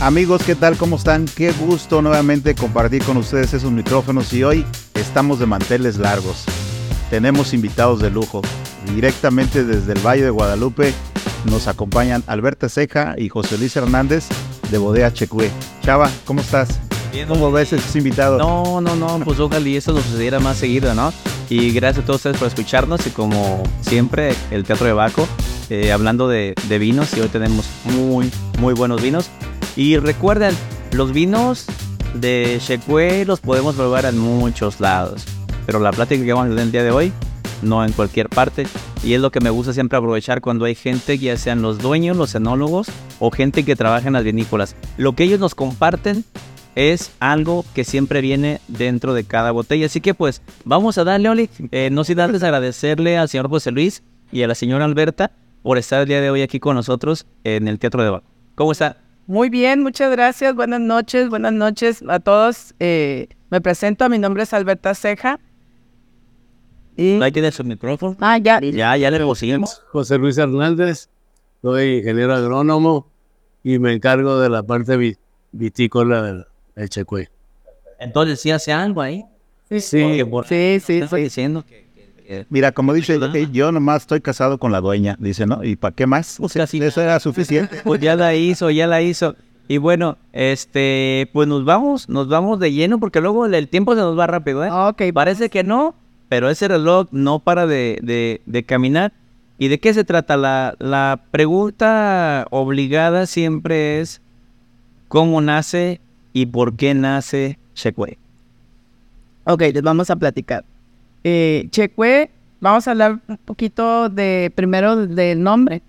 Amigos, ¿qué tal? ¿Cómo están? Qué gusto nuevamente compartir con ustedes esos micrófonos y hoy estamos de manteles largos. Tenemos invitados de lujo. Directamente desde el Valle de Guadalupe nos acompañan Alberta Ceja y José Luis Hernández de Bodea Checue. Chava, ¿cómo estás? Bien, ¿Cómo ves estos invitados? No, no, no, pues ojalá y eso nos sucediera más seguido, ¿no? Y gracias a todos ustedes por escucharnos y como siempre, el Teatro de Baco, eh, hablando de, vinos y hoy tenemos muy, muy buenos vinos. Y recuerden, los vinos de Checue los podemos probar en muchos lados, pero la plática que vamos a tener el día de hoy, no en cualquier parte. Y es lo que me gusta siempre aprovechar cuando hay gente, ya sean los dueños, los enólogos o gente que trabaja en las vinícolas. Lo que ellos nos comparten es algo que siempre viene dentro de cada botella. Así que pues vamos a darle, Oli. Eh, no sin antes agradecerle al señor José Luis y a la señora Alberta por estar el día de hoy aquí con nosotros en el Teatro de Baco. ¿Cómo está? Muy bien, muchas gracias. Buenas noches, buenas noches a todos. Eh, me presento, mi nombre es Alberta Ceja. Y... Ahí tiene su micrófono. Ah, ya. Ya, ya le seguimos. José Luis Hernández, soy ingeniero agrónomo y me encargo de la parte vi- vitícola del, del Checue. Entonces sí hace algo ahí. Sí, Sí, por- sí, sí, sí. diciendo que- Mira, como dice, eh, yo nomás estoy casado con la dueña, dice, ¿no? ¿Y para qué más? Pues O sea, casi eso era suficiente. Pues ya la hizo, ya la hizo. Y bueno, este, pues nos vamos, nos vamos de lleno porque luego el, tiempo se nos va rápido, ¿eh? Ok, Parece que no, pero ese reloj no para de, de- de caminar. ¿Y de qué se trata? La, la pregunta obligada siempre es ¿cómo nace y por qué nace Checue? ok, les vamos a platicar. Eh, Checue, vamos a hablar un poquito de primero del nombre,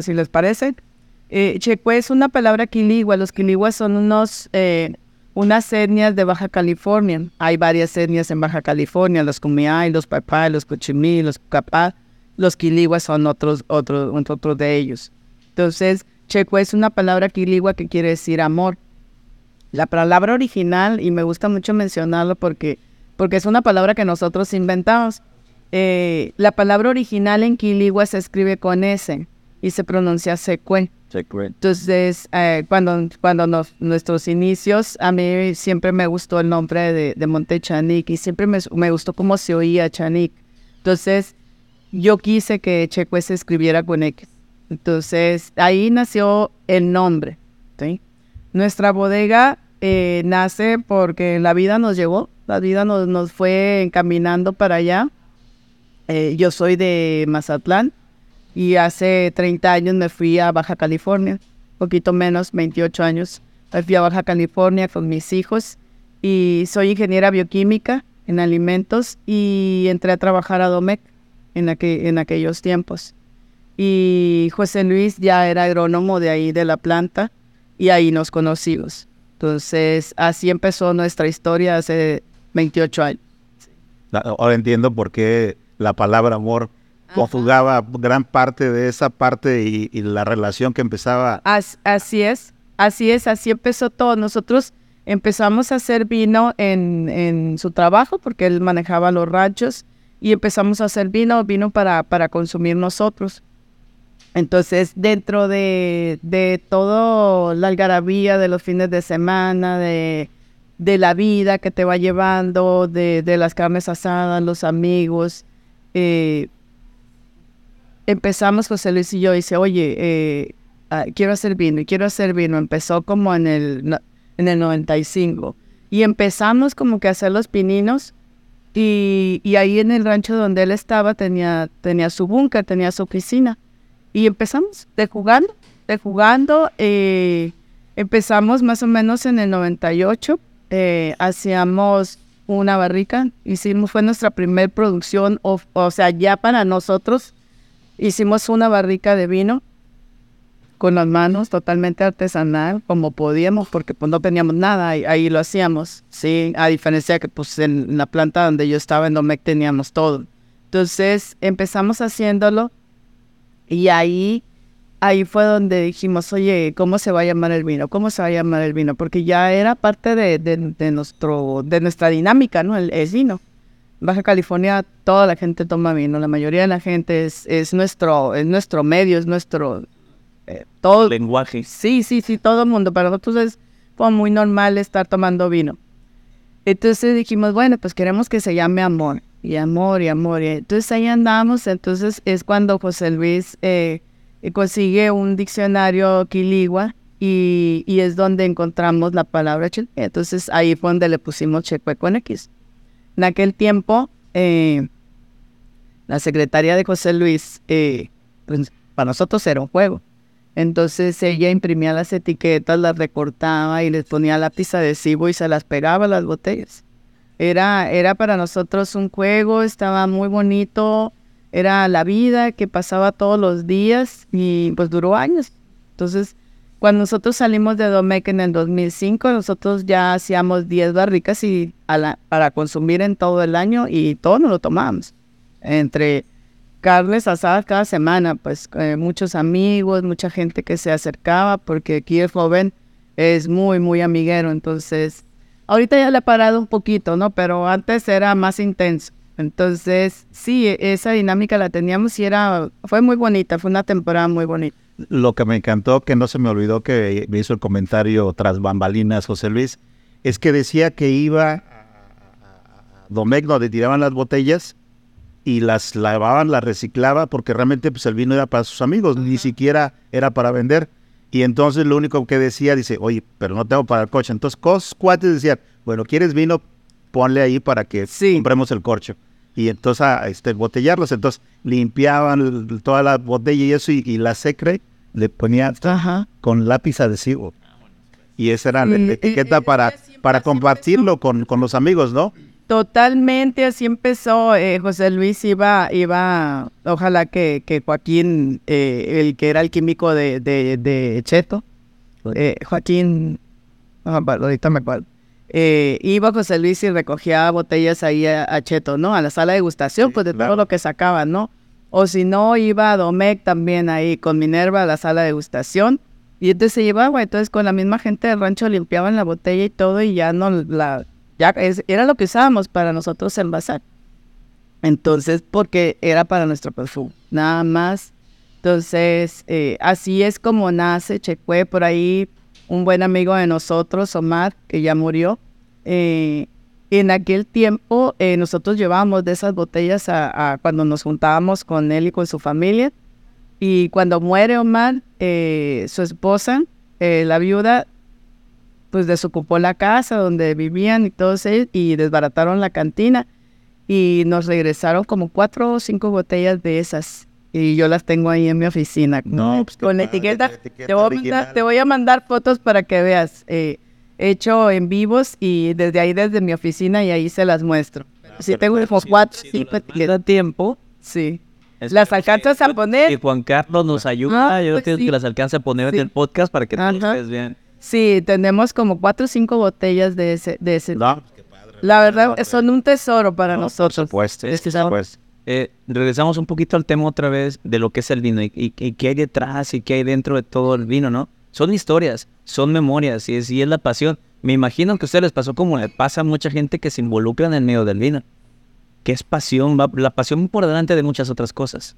si, les parece. Eh, Checue es una palabra quiligua. Los quiliguas son unos, eh, unas etnias de Baja California. Hay varias etnias en Baja California, los Kumeyaay, los Papá, los Cochimí, los Capá. Los quiliguas son otros, otros, otros de ellos. Entonces, Checue es una palabra quiligua que quiere decir amor. La palabra original, y me gusta mucho mencionarlo porque, porque es una palabra que nosotros inventamos. Eh, la palabra original en quiligua se escribe con S y se pronuncia secue. Entonces, eh, cuando, cuando nos- nuestros inicios, a mí siempre me gustó el nombre de, de Monte Chanic y siempre me, me gustó cómo se oía Chanic. Entonces, yo quise que Checue se escribiera con X. Entonces, ahí nació el nombre. ¿sí? Nuestra bodega eh, nace porque la vida nos llevó, la vida nos, nos fue encaminando para allá. Eh, yo soy de Mazatlán y hace 30 años me fui a Baja California, poquito menos, 28 años. Me fui a Baja California con mis hijos y soy ingeniera bioquímica en alimentos y entré a trabajar a Domec en, aquel- en aquellos tiempos. Y José Luis ya era agrónomo de ahí de la planta y ahí nos conocimos. Entonces, así empezó nuestra historia hace 28 años. Ahora entiendo por qué la palabra amor conjugaba gran parte de esa parte y, y la relación que empezaba. As- así es, así es, así empezó todo. Nosotros empezamos a hacer vino en, en su trabajo porque él manejaba los ranchos y empezamos a hacer vino, vino para, para consumir nosotros. Entonces, dentro de, de todo la algarabía de los fines de semana, de, la vida que te va llevando, de, de las carnes asadas, los amigos, eh, empezamos José Luis y yo, y dice, oye, eh, ah, quiero hacer vino, y quiero hacer vino. Empezó como en el, en el 95. Y empezamos como que a hacer los pininos. Y, y ahí en el rancho donde él estaba tenía, tenía su búnker, tenía su oficina. Y empezamos de jugando, de jugando. eh, empezamos más o menos en el 98. eh, hacíamos una barrica. Hicimos, fue nuestra primer producción, o, o sea, ya para nosotros hicimos una barrica de vino con las manos, totalmente artesanal, como podíamos, porque pues no teníamos nada, ahí lo hacíamos, sí, a diferencia que pues en la planta donde yo estaba en Domec teníamos todo. Entonces empezamos haciéndolo y ahí, ahí fue donde dijimos, oye, ¿cómo se va a llamar el vino? ¿Cómo se va a llamar el vino? Porque ya era parte de, de, de nuestro, de nuestra dinámica, ¿no? El, el vino. Baja California toda la gente toma vino, la mayoría de la gente es, es, nuestro, es nuestro medio, es nuestro, eh, todo, Lenguaje. Sí, sí, sí, todo el mundo. Para nosotros es como muy normal estar tomando vino. Entonces dijimos, bueno, pues queremos que se llame amor, y amor, y amor. Y entonces ahí andamos. Entonces es cuando José Luis eh, consigue un diccionario quiligua y, y es donde encontramos la palabra cheque. Entonces ahí fue donde le pusimos cheque con X. En aquel tiempo, eh, la secretaria de José Luis, eh, pues para nosotros era un juego. Entonces ella imprimía las etiquetas, las recortaba y les ponía lápiz adhesivo y se las pegaba a las botellas. Era, era para nosotros un juego, estaba muy bonito, era la vida que pasaba todos los días y pues duró años. Entonces, cuando nosotros salimos de Domecq en el 2005, nosotros ya hacíamos 10 barricas y para consumir en todo el año y todo nos lo tomábamos. Entre carnes asadas cada semana, pues eh, muchos amigos, mucha gente que se acercaba, porque aquí el joven es muy, muy amiguero, entonces ahorita ya le ha parado un poquito, ¿no? Pero antes era más intenso. Entonces, sí, e- esa dinámica la teníamos y era, fue muy bonita, fue una temporada muy bonita. Lo que me encantó, que no se me olvidó que me hizo el comentario tras bambalinas José Luis, es que decía que iba a Domecq donde tiraban las botellas y las lavaban, las reciclaba, porque realmente pues, el vino era para sus amigos, ni siquiera era para vender. Y entonces lo único que decía, dice, oye, pero no tengo para el coche. Entonces, cos cuates decían, bueno, ¿quieres vino? Ponle ahí para que Sí. compremos el corcho. Y entonces, a, este, botellarlos. Entonces, limpiaban toda la botella y eso, y, y la secre le ponía Ajá. con lápiz adhesivo. Y esa era la la eh, etiqueta eh, para, para compartirlo con, con los amigos, ¿no? Totalmente, así empezó. eh, José Luis iba, iba, ojalá que, que Joaquín, eh, el que era el químico de, de, de Cheto, eh, Joaquín, ah, ahorita me acuerdo, iba José Luis y recogía botellas ahí a, a Cheto, ¿no? A la sala de degustación, Sí, pues de claro. todo lo que sacaban, ¿no? O si no, iba a Domecq también ahí con Minerva a la sala de degustación. Y entonces se llevaba, entonces con la misma gente del rancho limpiaban la botella y todo y ya no la, ya es- era lo que usábamos para nosotros envasar. Entonces, porque era para nuestro perfume, nada más. Entonces, eh, así es como nace Checue, por ahí un buen amigo de nosotros, Omar, que ya murió. eh, en aquel tiempo eh, nosotros llevábamos de esas botellas cuando nos juntábamos con él y con su familia. Y cuando muere Omar, eh, su esposa, eh, la viuda, pues desocupó la casa donde vivían y todos ellos y desbarataron la cantina y nos regresaron como cuatro o cinco botellas de esas y yo las tengo ahí en mi oficina No, pues, con la padre, etiqueta. la etiqueta te, voy a mandar, te voy a mandar fotos para que veas eh, hecho en vivos y desde ahí desde mi oficina y ahí se las muestro si tengo como cuatro Si cinco nos etiquetas da tiempo. sí es las que- alcanzas a que poner Juan Carlos nos ayuda. Ah, yo pues quiero sí. que las alcance a poner Sí. en el podcast para que Ajá. ustedes vean. Sí tenemos como cuatro o cinco botellas de ese de ese No, la verdad son un tesoro para No, nosotros Por supuesto, Es que supuesto. Eh, regresamos un poquito al tema otra vez de lo que es el vino y, y- y qué hay detrás y qué hay dentro de todo el vino, ¿no? Son historias, son memorias y es, y es la pasión. Me imagino que a ustedes les pasó como le pasa a mucha gente que se involucra en el medio del vino. Que es pasión, va- la pasión por delante de muchas otras cosas.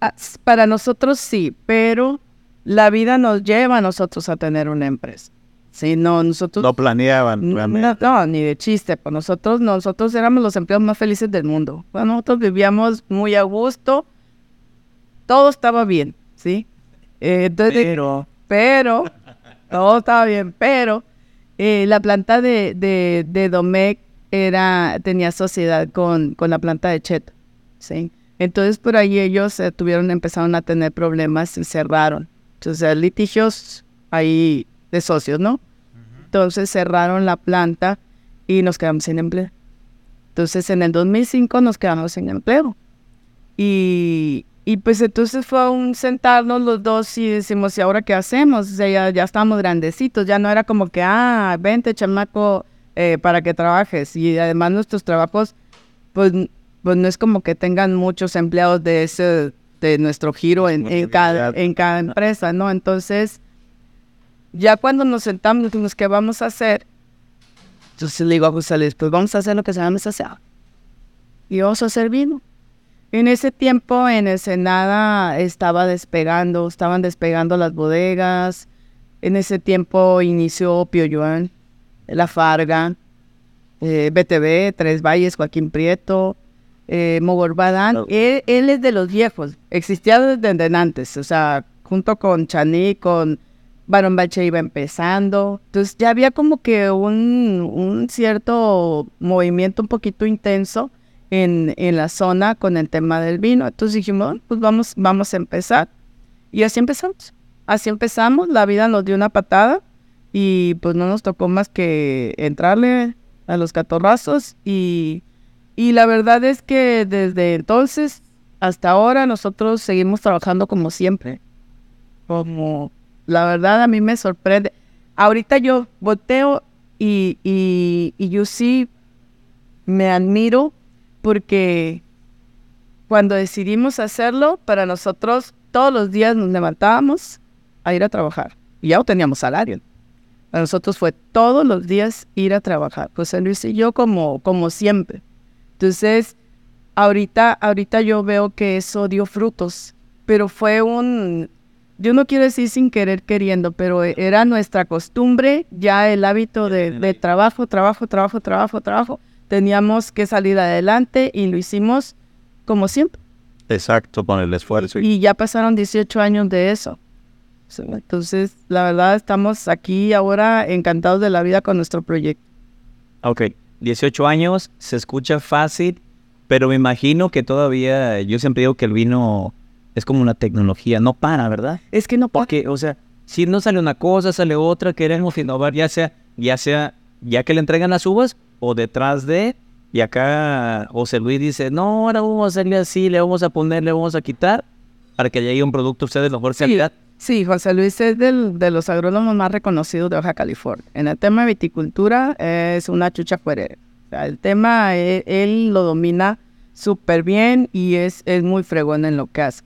Ah, Para nosotros sí, pero la vida nos lleva a nosotros a tener una empresa. Sí, no, nosotros... No planeaban, no, no, ni de chiste. Pues nosotros, nosotros éramos los empleados más felices del mundo. Bueno, nosotros vivíamos muy a gusto. Todo estaba bien, ¿sí? Eh, entonces, Pero pero, todo estaba bien, pero eh, la planta de, de, de Domecq era, tenía sociedad con, con la planta de Cheto, ¿sí? Entonces por ahí ellos eh, tuvieron, empezaron a tener problemas y cerraron. Entonces litigios ahí de socios, ¿no? Entonces cerraron la planta y nos quedamos sin empleo. Entonces en el 2005 nos quedamos sin empleo. Y, y pues entonces fue un sentarnos los dos y decimos, ¿y ahora qué hacemos? O sea, ya, ya estábamos grandecitos, ya no era como que, ah, vente chamaco eh, para que trabajes. Y además nuestros trabajos, pues, pues no es como que tengan muchos empleados de ese, de nuestro giro en, en cada, en cada empresa, ¿no? Entonces, ya cuando nos sentamos, dijimos, ¿qué vamos a hacer? Entonces le digo a José Luis, pues vamos a hacer lo que sabemos hacer. Y vamos a hacer vino. En ese tiempo en Ensenada estaba despegando, estaban despegando las bodegas. En ese tiempo inició Pio Yuan, La Farga, eh, BTV, Tres Valles, Joaquín Prieto, eh, Mogorbadán. Él, él es de los viejos, existía desde antes, o sea, junto con Chaní, con Barón Bache iba empezando. Entonces ya había como que un, un cierto movimiento un poquito intenso en, en la zona con el tema del vino. Entonces dijimos, "Bueno, pues vamos, vamos a empezar. Y así empezamos. Así empezamos, la vida nos dio una patada y pues no nos tocó más que entrarle a los catorrazos y, y la verdad es que desde entonces hasta ahora nosotros seguimos trabajando como siempre. Como la verdad a mí me sorprende. Ahorita yo volteo y, y, y yo sí me admiro porque cuando decidimos hacerlo, para nosotros todos los días nos levantábamos a ir a trabajar. Y ya teníamos salario. Para nosotros fue todos los días ir a trabajar. José Luis y yo como, como siempre. Entonces, ahorita, ahorita yo veo que eso dio frutos, pero fue un, yo no quiero decir sin querer queriendo, pero e- era nuestra costumbre, ya el hábito de, de trabajo, trabajo, trabajo, trabajo, trabajo. Teníamos que salir adelante y lo hicimos como siempre. Exacto, con el esfuerzo. Y, Y ya pasaron 18 años de eso. Entonces, la verdad, estamos aquí ahora encantados de la vida con nuestro proyecto. Ok, 18 años, se escucha fácil, pero me imagino que todavía, yo siempre digo que el vino es como una tecnología, no para, ¿verdad? Es que no puedo. Porque, o sea, si no sale una cosa, sale otra, queremos innovar, ya sea, ya sea, ya que le entregan las uvas o detrás de, y acá José Luis dice, no, ahora vamos a hacerle así, le vamos a poner, le vamos a quitar, para que llegue un producto a ustedes de mejor calidad. Sí, José Luis es del- de los agrónomos más reconocidos de Baja California. En el tema de viticultura es una chucha fuerera. O sea, el tema e- él, lo domina súper bien y es, es muy fregón en lo que hace.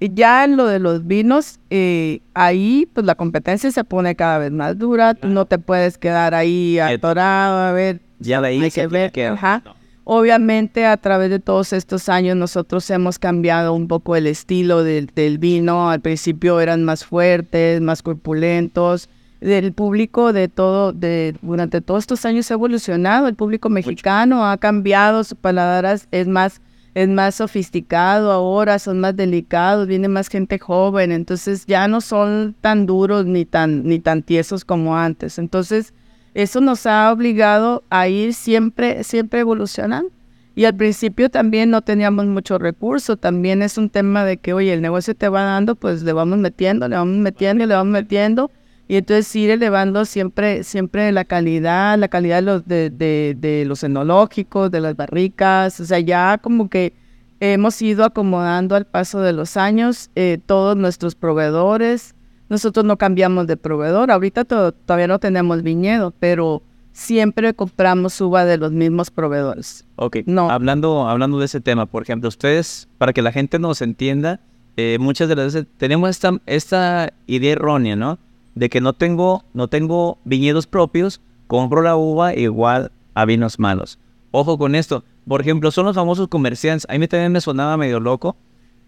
Y ya en lo de los vinos, eh, ahí pues la competencia se pone cada vez más dura. Tú no te puedes quedar ahí atorado a ver Ya de ahí hay se que ver, ajá. Obviamente a través de todos estos años nosotros hemos cambiado un poco el estilo del, del vino. Al principio eran más fuertes, más corpulentos. El público de todo, de, durante todos estos años ha evolucionado. El público mexicano ha cambiado, su paladar es- es más, es más sofisticado ahora, son más delicados, viene más gente joven, entonces ya no son tan duros ni tan, ni tan tiesos como antes. Entonces, eso nos ha obligado a ir siempre, siempre evolucionando. Y al principio también no teníamos mucho recurso, también es un tema de que, oye, el negocio te va dando, pues le vamos metiendo, le vamos metiendo, le vamos metiendo, y entonces ir elevando siempre, siempre la calidad, la calidad de los, de, de los enológicos, de las barricas, o sea, ya como que hemos ido acomodando al paso de los años eh, todos nuestros proveedores, nosotros no cambiamos de proveedor. Ahorita to- todavía no tenemos viñedo, pero siempre compramos uva de los mismos proveedores. Ok, No. hablando, hablando de ese tema, por ejemplo, ustedes, para que la gente nos entienda, eh, muchas de las veces tenemos esta, esta idea errónea, ¿no? De que no tengo, no tengo viñedos propios, compro la uva igual a vinos malos. Ojo con esto, por ejemplo, son los famosos comerciantes, a mí también me sonaba medio loco,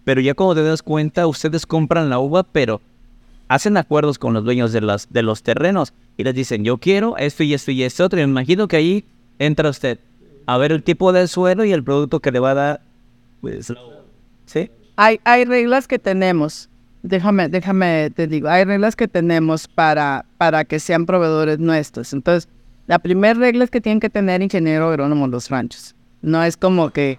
pero ya cuando te das cuenta, ustedes compran la uva, pero hacen acuerdos con los dueños de, las, de los terrenos y les dicen, yo quiero esto y esto y esto otro. Y me imagino que ahí entra usted a ver el tipo de suelo y el producto que le va a dar. Pues, ¿Sí? Hay, hay reglas que tenemos, déjame, déjame te digo, hay reglas que tenemos para, para que sean proveedores nuestros. Entonces, la primera regla es que tienen que tener ingeniero agrónomo los ranchos. No es como que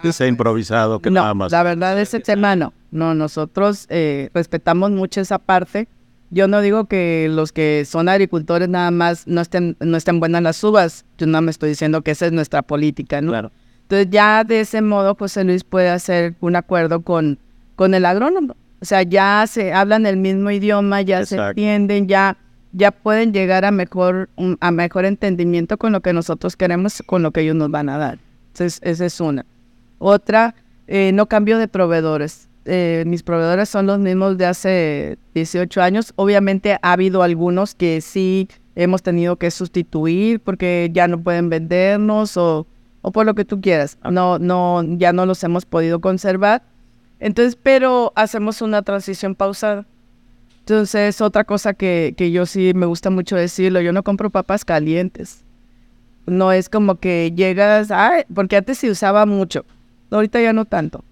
que sea improvisado, que no, nada más. la verdad ese tema no. No, nosotros eh, respetamos mucho esa parte. Yo no digo que los que son agricultores nada más no estén, no estén buenas las uvas. Yo no me estoy diciendo que esa es nuestra política, ¿no? Claro. Entonces ya de ese modo José Luis puede hacer un acuerdo con, con el agrónomo. O sea, ya se hablan el mismo idioma, ya se entienden, ya, ya pueden llegar a mejor, un- a mejor entendimiento con lo que nosotros queremos, con lo que ellos nos van a dar. Entonces, esa es una. Otra, eh, no cambio de proveedores. Eh, mis proveedores son los mismos de hace 18 años. Obviamente ha habido algunos que sí hemos tenido que sustituir porque ya no pueden vendernos o, o por lo que tú quieras. No, no, ya no los hemos podido conservar. Entonces, pero hacemos una transición pausada. Entonces, otra cosa que, que yo sí me gusta mucho decirlo, yo no compro papas calientes. No es como que llegas, ay, porque antes se usaba mucho, ahorita ya no tanto.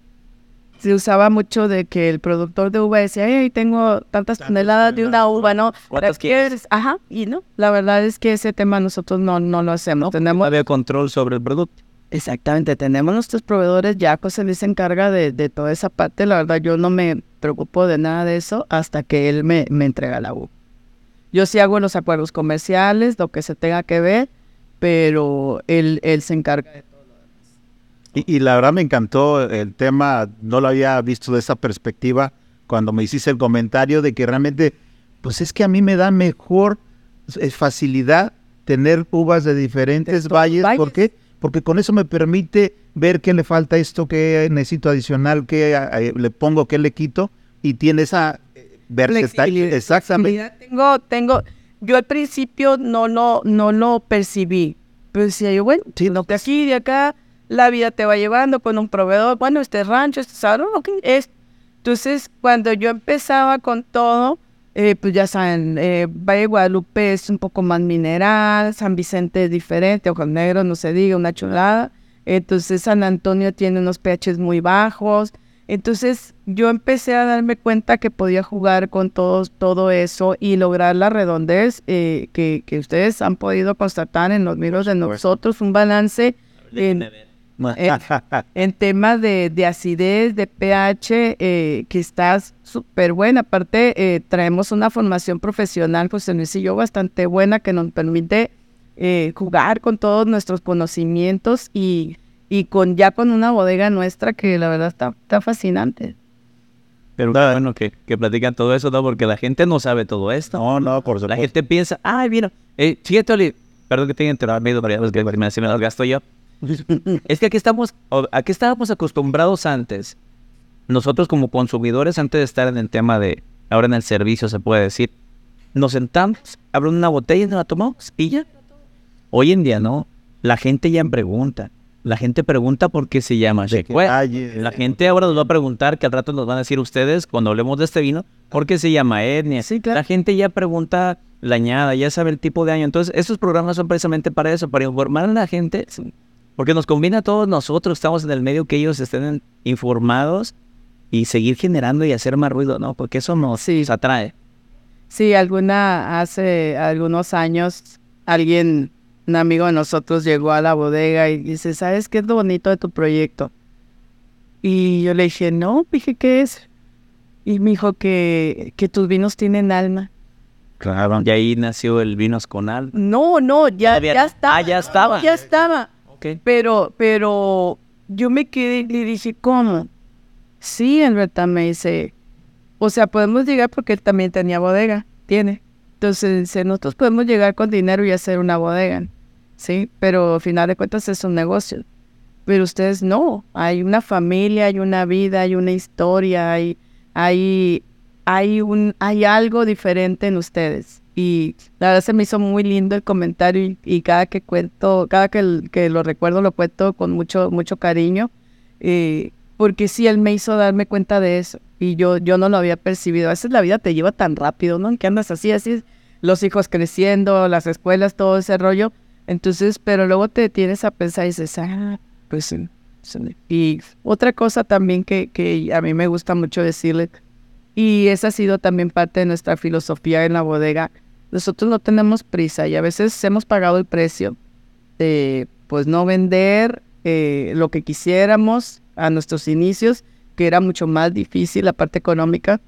Se usaba mucho de que el productor de uva decía, ay, tengo tantas toneladas de una uva, ¿no? ¿Cuántas ¿La quieres? Ajá, y no, la verdad es que ese tema nosotros no, no lo hacemos. No Tenemos había control sobre el producto. Exactamente, tenemos nuestros proveedores, ya José Luis se encarga de, de toda esa parte, la verdad yo no me preocupo de nada de eso hasta que él me, me entrega la U. Yo sí hago los acuerdos comerciales, lo que se tenga que ver, pero él, él se encarga de todo. Y, y la verdad me encantó el tema, no lo había visto de esa perspectiva cuando me hiciste el comentario de que realmente, pues es que a mí me da mejor eh, facilidad tener uvas de diferentes valles. valles. ¿Por qué? Porque con eso me permite ver qué le falta esto, qué necesito adicional, qué le pongo, qué le quito, y tiene esa eh, versatilidad. Exactamente. Tengo, tengo, yo al principio no lo, no lo percibí, pero decía yo, bueno, Sí, de aquí, de acá, la vida te va llevando con un proveedor, bueno, este rancho, este salón, ok, es. Entonces, cuando yo empezaba con todo, eh, pues ya saben, eh, Valle de Guadalupe es un poco más mineral, San Vicente es diferente, Ojos Negros, no se diga, una chulada. Entonces, San Antonio tiene unos pHs muy bajos. Entonces, yo empecé a darme cuenta que podía jugar con todos, todo eso y lograr la redondez eh, que, que ustedes han podido constatar en los miros de nosotros, un balance en, eh, en temas de, de acidez, de pH, eh, que está súper buena. Aparte, eh, traemos una formación profesional, José Luis y yo, bastante buena, que nos permite eh, jugar con todos nuestros conocimientos y, y con ya con una bodega nuestra que la verdad está, está fascinante. Pero qué bueno que, que platican todo eso, ¿no? Porque la gente no sabe todo esto. No, no, por La supuesto. gente piensa, ay, mira, eh, fíjate, Oli, perdón que tenga interrumpido, pero ya ves que me, me las gasto yo. es que aquí estamos, aquí estábamos acostumbrados antes, nosotros como consumidores, antes de estar en el tema de, ahora en el servicio se puede decir, nos sentamos, abrimos una botella y nos la tomamos y ya. Hoy en día no, la gente ya pregunta, la gente pregunta por qué se llama Shequé. detalle. La gente ahora nos va a preguntar, que al rato nos van a decir ustedes, cuando hablemos de este vino, ¿por qué se llama etnia? Sí, claro. La gente ya pregunta la añada, ya sabe el tipo de año. Entonces, estos programas son precisamente para eso, para informar a la gente, porque nos combina a todos nosotros, estamos en el medio que ellos estén informados y seguir generando y hacer más ruido, ¿no? Porque eso nos, Sí. nos atrae. Sí, alguna, hace algunos años, alguien, un amigo de nosotros llegó a la bodega y dice, ¿sabes qué es lo bonito de tu proyecto? Y yo le dije, no, dije, ¿qué es? Y me dijo que, que tus vinos tienen alma. Claro. Y ahí nació el Vinos con Al. No, no, ya, Todavía ya no. estaba. Ah, ya estaba. Ya estaba. Pero, pero yo me quedé y dije, ¿cómo? Sí, Alberta me dice, o sea, podemos llegar porque él también tenía bodega, tiene. Entonces, nosotros podemos llegar con dinero y hacer una bodega, ¿sí? Pero al final de cuentas es un negocio. Pero ustedes no, hay una familia, hay una vida, hay una historia, hay, hay, hay, un, hay algo diferente en ustedes. Y la verdad se me hizo muy lindo el comentario y, y cada que cuento, cada que, que lo recuerdo lo cuento con mucho, mucho cariño. eh, porque sí, él me hizo darme cuenta de eso y yo, yo no lo había percibido. A veces la vida te lleva tan rápido, ¿no? Que andas así, así, los hijos creciendo, las escuelas, todo ese rollo. Entonces, pero luego te tienes a pensar y dices, ah, pues sí". Y otra cosa también que, que a mí me gusta mucho decirle, y esa ha sido también parte de nuestra filosofía en la bodega, nosotros no tenemos prisa y a veces hemos pagado el precio de pues no vender eh, lo que quisiéramos a nuestros inicios, que era mucho más difícil la parte económica,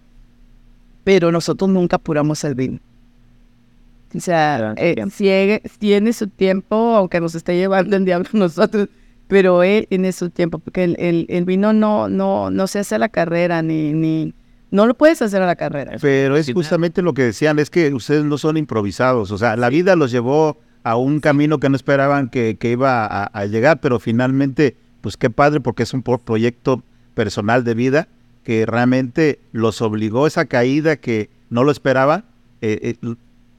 pero nosotros nunca apuramos el vino. O sea, eh, sigue- tiene su tiempo, aunque nos esté llevando el diablo nosotros, pero él tiene su tiempo, porque el, el- el vino no, no, no se hace a la carrera, ni, ni, no lo puedes hacer a la carrera. Pero es justamente lo que decían, es que ustedes no son improvisados, o sea, la vida los llevó a un camino que no esperaban que, que iba a, a llegar, pero finalmente, pues qué padre, porque es un pro- proyecto personal de vida que realmente los obligó esa caída que no lo esperaba, eh, eh,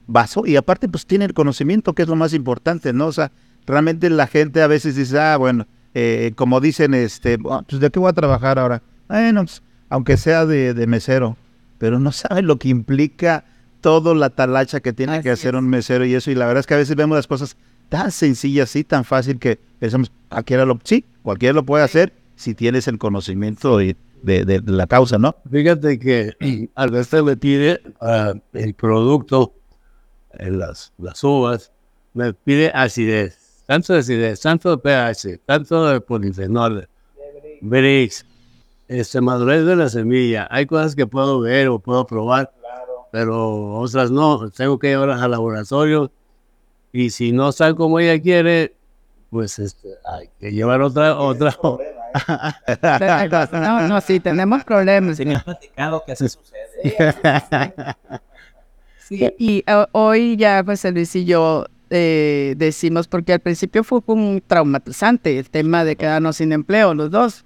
basó, y aparte pues tiene el conocimiento, que es lo más importante, ¿no? O sea, realmente la gente a veces dice, ah, bueno, eh, como dicen, este, "Ah, pues de qué voy a trabajar ahora. Bueno, pues, aunque sea de, de mesero, pero no saben lo que implica todo la talacha que tiene que hacer es. un mesero y eso. Y la verdad es que a veces vemos las cosas tan sencillas y tan fácil que pensamos, cualquiera lo, sí, cualquiera lo puede hacer si tienes el conocimiento de, de- de- de la causa, ¿no? Fíjate que al veces me pide ah, el producto, eh, las, las uvas, me pide acidez, tanto de acidez, tanto de pH, tanto de polifenoles, brix, este, madurez de la semilla. Hay cosas que puedo ver o puedo probar, pero otras no. Tengo que llevarlas al laboratorio y si no están como ella quiere, pues este, hay que llevar otra, otra. No, no, sí, tenemos problemas. Sí, me han platicado que así sucede. Sí, y eh, hoy ya José Luis y yo eh, decimos, porque al principio fue un traumatizante el tema de quedarnos sin empleo, los dos.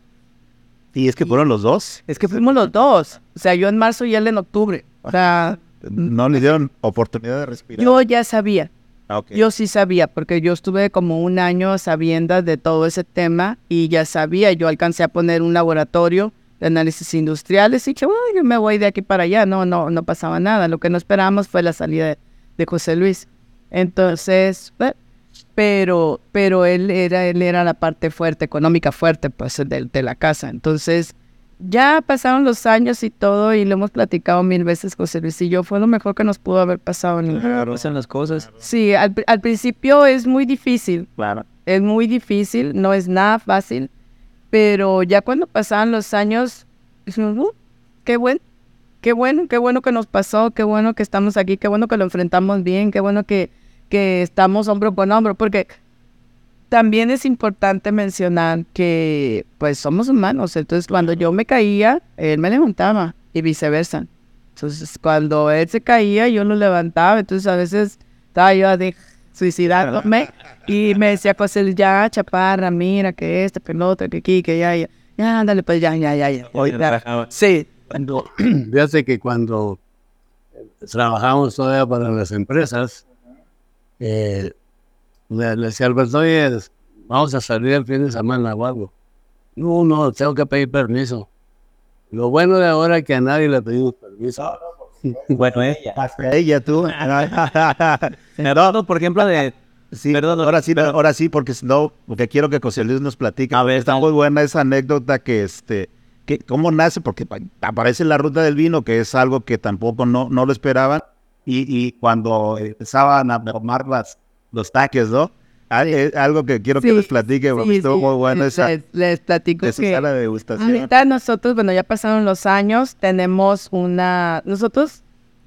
Y es que fueron los dos. Es que fuimos los dos. O sea, yo en marzo y él en octubre. O sea, No le dieron oportunidad de respirar. yo ya sabía. Ah. Yo sí sabía, porque yo estuve como un año sabiendo de todo ese tema y ya sabía, yo alcancé a poner un laboratorio de análisis industriales y dije, bueno, yo me voy de aquí para allá, no, no, no pasaba nada, lo que no esperábamos fue la salida de, de José Luis. Entonces, pero, pero él era, él era la parte fuerte, económica fuerte, pues, de, de la casa. Entonces, ya pasaron los años y todo, y lo hemos platicado mil veces, José Luis y yo, fue lo mejor que nos pudo haber pasado en el, Pasan las cosas. Sí, al principio es muy difícil, Claro. es muy difícil, no es nada fácil, pero ya cuando pasaban los años, dijimos, "Uh, qué bueno, qué bueno, qué bueno que nos pasó, qué bueno que estamos aquí, qué bueno que lo enfrentamos bien, qué bueno que, que estamos hombro con hombro, porque también es importante mencionar que pues somos humanos, entonces cuando yo me caía, él me levantaba y viceversa. Entonces cuando él se caía, yo lo levantaba, entonces a veces estaba yo de suicidándome y me decía cosas, ya, chaparra, mira, que este, que el otro, que aquí, que ya, ya, ya, ándale, pues ya, ya, ya, ya. Sí, Cuando, fíjate que cuando trabajamos todavía para las empresas, eh, le, le decía Alberto, oye, vamos a salir el fin de semana o algo. No, no, tengo que pedir permiso. Lo bueno de ahora es que a nadie le pedimos permiso. Bueno, ella. Hasta ella, tú. No, por ejemplo, de. Sí, Perdón, ahora sí, ahora sí, porque no, porque quiero que José Luis nos platique. A ver, está muy buena esa anécdota que este, que cómo nace, porque pa- aparece la ruta del vino, que es algo que tampoco no, no lo esperaban, y, y cuando empezaban a tomar las, los taques, ¿no? Es algo que quiero que les platique, porque sí, estuvo sí, muy buena les, esa, les- les platico esa que sala de degustación. ahorita nosotros, bueno, ya pasaron los años, tenemos una, nosotros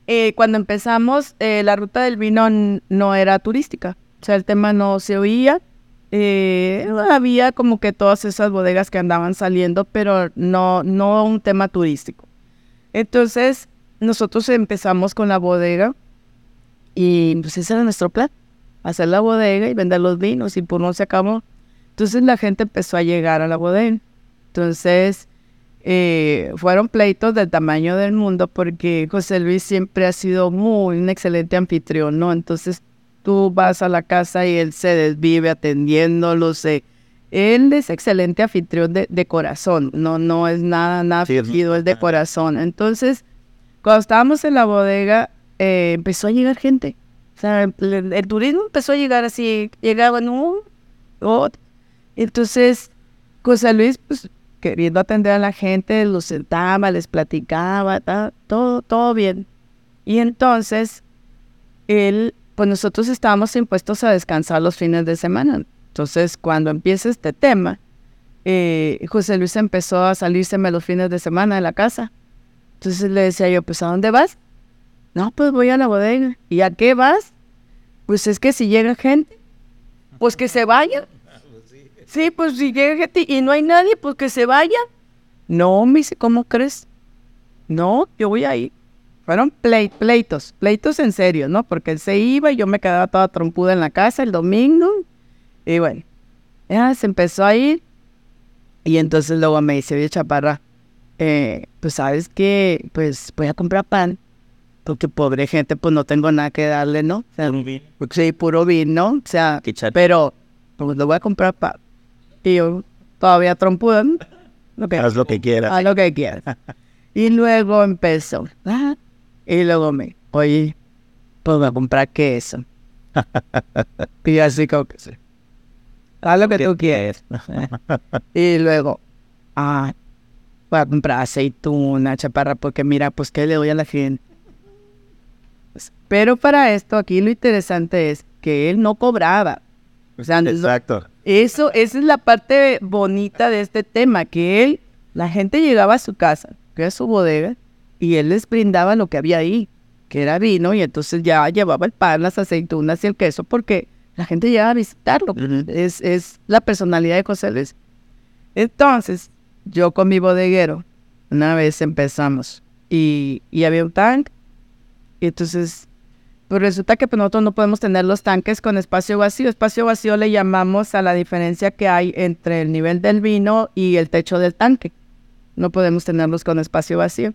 eh, cuando empezamos eh, la ruta del vino no era turística, o sea, el tema no se oía, eh, había como que todas esas bodegas que andaban saliendo, pero no, no un tema turístico. Entonces, nosotros empezamos con la bodega y pues ese era nuestro plan, hacer la bodega y vender los vinos y por no se acabó. Entonces la gente empezó a llegar a la bodega. Entonces eh, fueron pleitos del tamaño del mundo porque José Luis siempre ha sido muy un excelente anfitrión, ¿no? Entonces tú vas a la casa y él se desvive atendiéndolos. eh. Él es excelente anfitrión de, de corazón, no, no es nada, nada Sí, fingido, es de corazón. Entonces, cuando estábamos en la bodega, eh, empezó a llegar gente. O sea, el, turismo empezó a llegar así, llegaban un, otro. Entonces, José Luis, pues, queriendo atender a la gente, los sentaba, les platicaba, ta- todo, todo bien. Y entonces, él, pues nosotros estábamos impuestos a descansar los fines de semana. Entonces, cuando empieza este tema, eh, José Luis empezó a salírseme los fines de semana de la casa. Entonces le decía yo, pues, ¿a dónde vas? No, pues voy a la bodega. ¿Y a qué vas? Pues es que si llega gente, pues que se vaya. Sí, pues si llega gente y no hay nadie, pues que se vaya. No, me dice, ¿cómo crees? No, yo voy a ir. Fueron plei- pleitos, pleitos en serio, ¿no? Porque él se iba y yo me quedaba toda trompuda en la casa el domingo. Y bueno, ya se empezó a ir. Y entonces luego me dice, oye, chaparra, eh, pues sabes que, pues voy a comprar pan. Porque pobre gente, pues no tengo nada que darle, ¿no? O sea, Un vino. porque sí, puro vino, o sea, pero pues le voy a comprar pan. Y yo, todavía trompuda, ¿no? Lo Haz lo que quieras. Haz lo que quieras. y luego empezó. ah, Y luego me, oye, pues voy a comprar queso. y así como que sí. Haz lo que tú quieras. y luego, ah, voy a comprar aceituna, chaparra, porque mira, pues, ¿qué le doy a la gente? Pero para esto, aquí lo interesante es que él no cobraba. O sea, no- Exacto. eso, esa es la parte bonita de este tema, que él, la gente llegaba a su casa, que era su bodega, y él les brindaba lo que había ahí, que era vino, y entonces ya llevaba el pan, las aceitunas y el queso, porque la gente llegaba a visitarlo. es, es la personalidad de José Luis. Entonces, yo con mi bodeguero, una vez empezamos, y, y había un tanque, y entonces pues resulta que pues, nosotros no podemos tener los tanques con espacio vacío. Espacio vacío le llamamos a la diferencia que hay entre el nivel del vino y el techo del tanque. No podemos tenerlos con espacio vacío.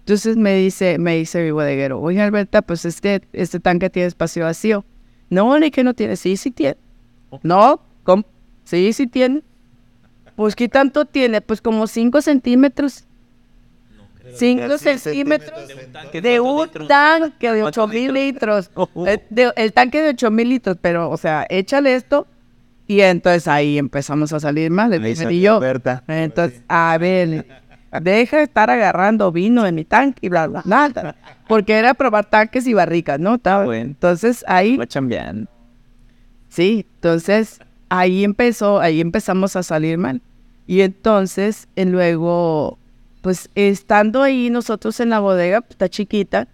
Entonces me dice, me dice mi bodeguero, oye Alberta, pues es que este tanque tiene espacio vacío. No, ni que no tiene. Sí, sí tiene. No, ¿cómo? Sí, sí tiene. Pues ¿qué tanto tiene? Pues como 5 centímetros. 5 centímetros de un tanque de 8 mil litros. Eh, de- el tanque de 8 mil litros, pero, o sea, échale esto. Y entonces ahí empezamos a salir salió y yo. Berta. Entonces, a ver, deja de estar agarrando vino de mi tanque y bla, bla, bla. Porque era probar tanques y barricas, ¿no? Estaba- Bueno. Entonces ahí. Sí, entonces ahí empezó, ahí empezamos a salir mal. Y entonces, eh, luego, pues estando ahí nosotros en la bodega, pues, está chiquita,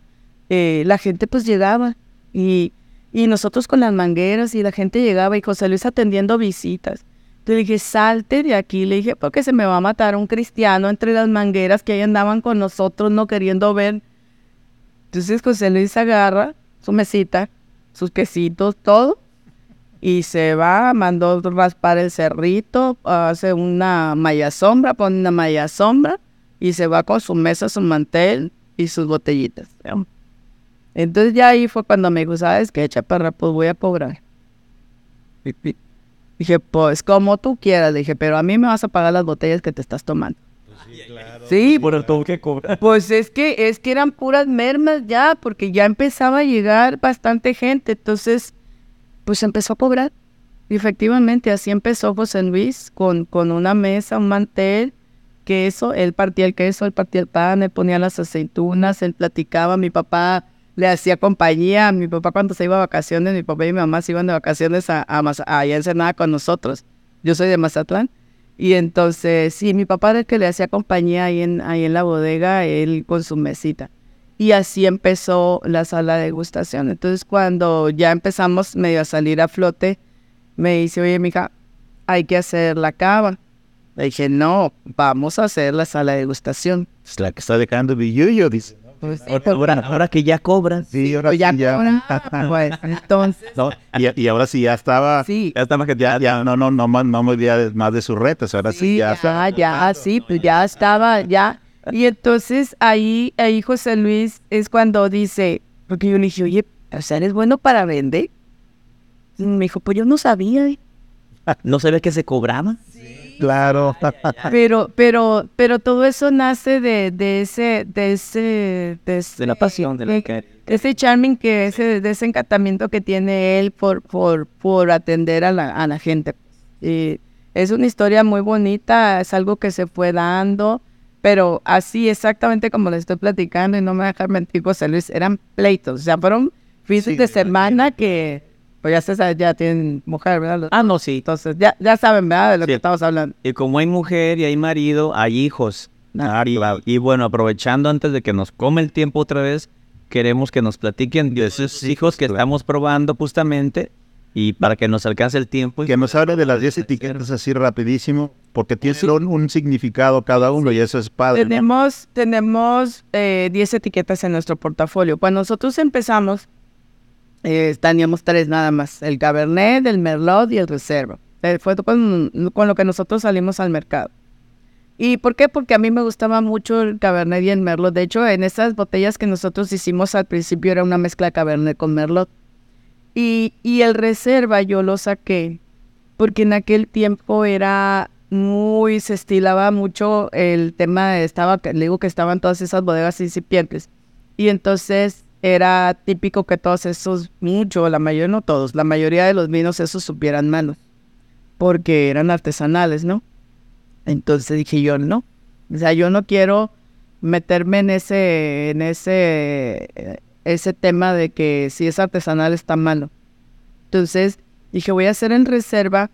eh, la gente pues llegaba y, y nosotros con las mangueras y la gente llegaba y José Luis atendiendo visitas. Le dije, salte de aquí, le dije, porque se me va a matar un cristiano entre las mangueras que ahí andaban con nosotros no queriendo ver. Entonces José Luis agarra su mesita, sus quesitos, todo, y se va, mandó raspar el cerrito, hace una malla sombra, pone una malla sombra y se va con su mesa, su mantel y sus botellitas. ¿no? Entonces ya ahí fue cuando me dijo, ¿sabes qué, chaparra? Pues voy a cobrar. Dije, pues como tú quieras, le dije, pero a mí me vas a pagar las botellas que te estás tomando. Sí, Por el todo que cobra. pues es que es que eran puras mermas ya, porque ya empezaba a llegar bastante gente, entonces pues empezó a cobrar. Y efectivamente, así empezó José Luis con, con una mesa, un mantel, queso, él partía el queso, él partía el pan, él ponía las aceitunas, él platicaba, mi papá le hacía compañía, mi papá cuando se iba a vacaciones, mi papá y mi mamá se iban de vacaciones a, a, Maza- allá en con nosotros. Yo soy de Mazatlán. Y entonces, sí, mi papá era el que le hacía compañía ahí en, ahí en la bodega, él con su mesita. Y así empezó la sala de degustación. Entonces, cuando ya empezamos medio a salir a flote, me dice, oye, mija, hay que hacer la cava. Le dije, no, vamos a hacer la sala de degustación. Es la que está dejando billuyo, dice. Pues, sí, Ahora, ahora que ya cobran. Sí, ahora pues ya, sí ya. cobraba, pues, entonces, No, y, y ahora sí ya estaba. sí, Ya más que Ya, ya, no, no, no, no de- más de sus retas. Ahora sí, Sí, ya, ya, ya, sí, pues ya estaba, ya. Y entonces ahí, ahí José Luis es cuando dice, porque yo le dije, oye, o sea, ¿eres bueno para vender? Y me dijo, pues yo no sabía, eh". ¿No sabía que se cobraba? Claro. pero, pero, pero todo eso nace de, de ese, de ese, de, ese- De la pasión, de la de- que- de ese charming que ese, de ese encantamiento que tiene él por, por, por atender a la, a la gente. Y es una historia muy bonita, es algo que se fue dando, pero así exactamente como le estoy platicando y no me voy a dejar mentir José Luis, eran pleitos, o sea, fueron fines Sí, de semana que, pues ya se sabe, ya tienen mujer, ¿verdad? Ah, no, sí. Entonces, ya, ya saben, ¿verdad? De lo Sí. que estamos hablando. Y como hay mujer y hay marido, hay hijos. Ah, y, claro. y bueno, aprovechando antes de que nos come el tiempo otra vez, queremos que nos platiquen de esos hijos que estamos probando justamente y para que nos alcance el tiempo. y- Que nos hable de las 10 etiquetas así rapidísimo, porque tienen un, un significado cada uno y eso es padre. ¿no? Tenemos, tenemos eh, 10 etiquetas en nuestro portafolio. Cuando nosotros empezamos, eh, teníamos tres nada más, el Cabernet, el Merlot y el Reserva. Eh, fue con, con lo que nosotros salimos al mercado. ¿Y por qué? Porque a mí me gustaba mucho el Cabernet y el Merlot. De hecho, en esas botellas que nosotros hicimos al principio era una mezcla de Cabernet con Merlot. Y, y el Reserva yo lo saqué porque en aquel tiempo era muy, se estilaba mucho el tema de, estaba, le digo que estaban todas esas bodegas incipientes. Y entonces era típico que todos esos, mucho, la mayoría, no todos, la mayoría de los vinos esos supieran malos, porque eran artesanales, ¿no? Entonces dije yo, no, o sea, yo no quiero meterme en ese, en ese, ese tema de que si es artesanal está malo. Entonces dije, voy a hacer en reserva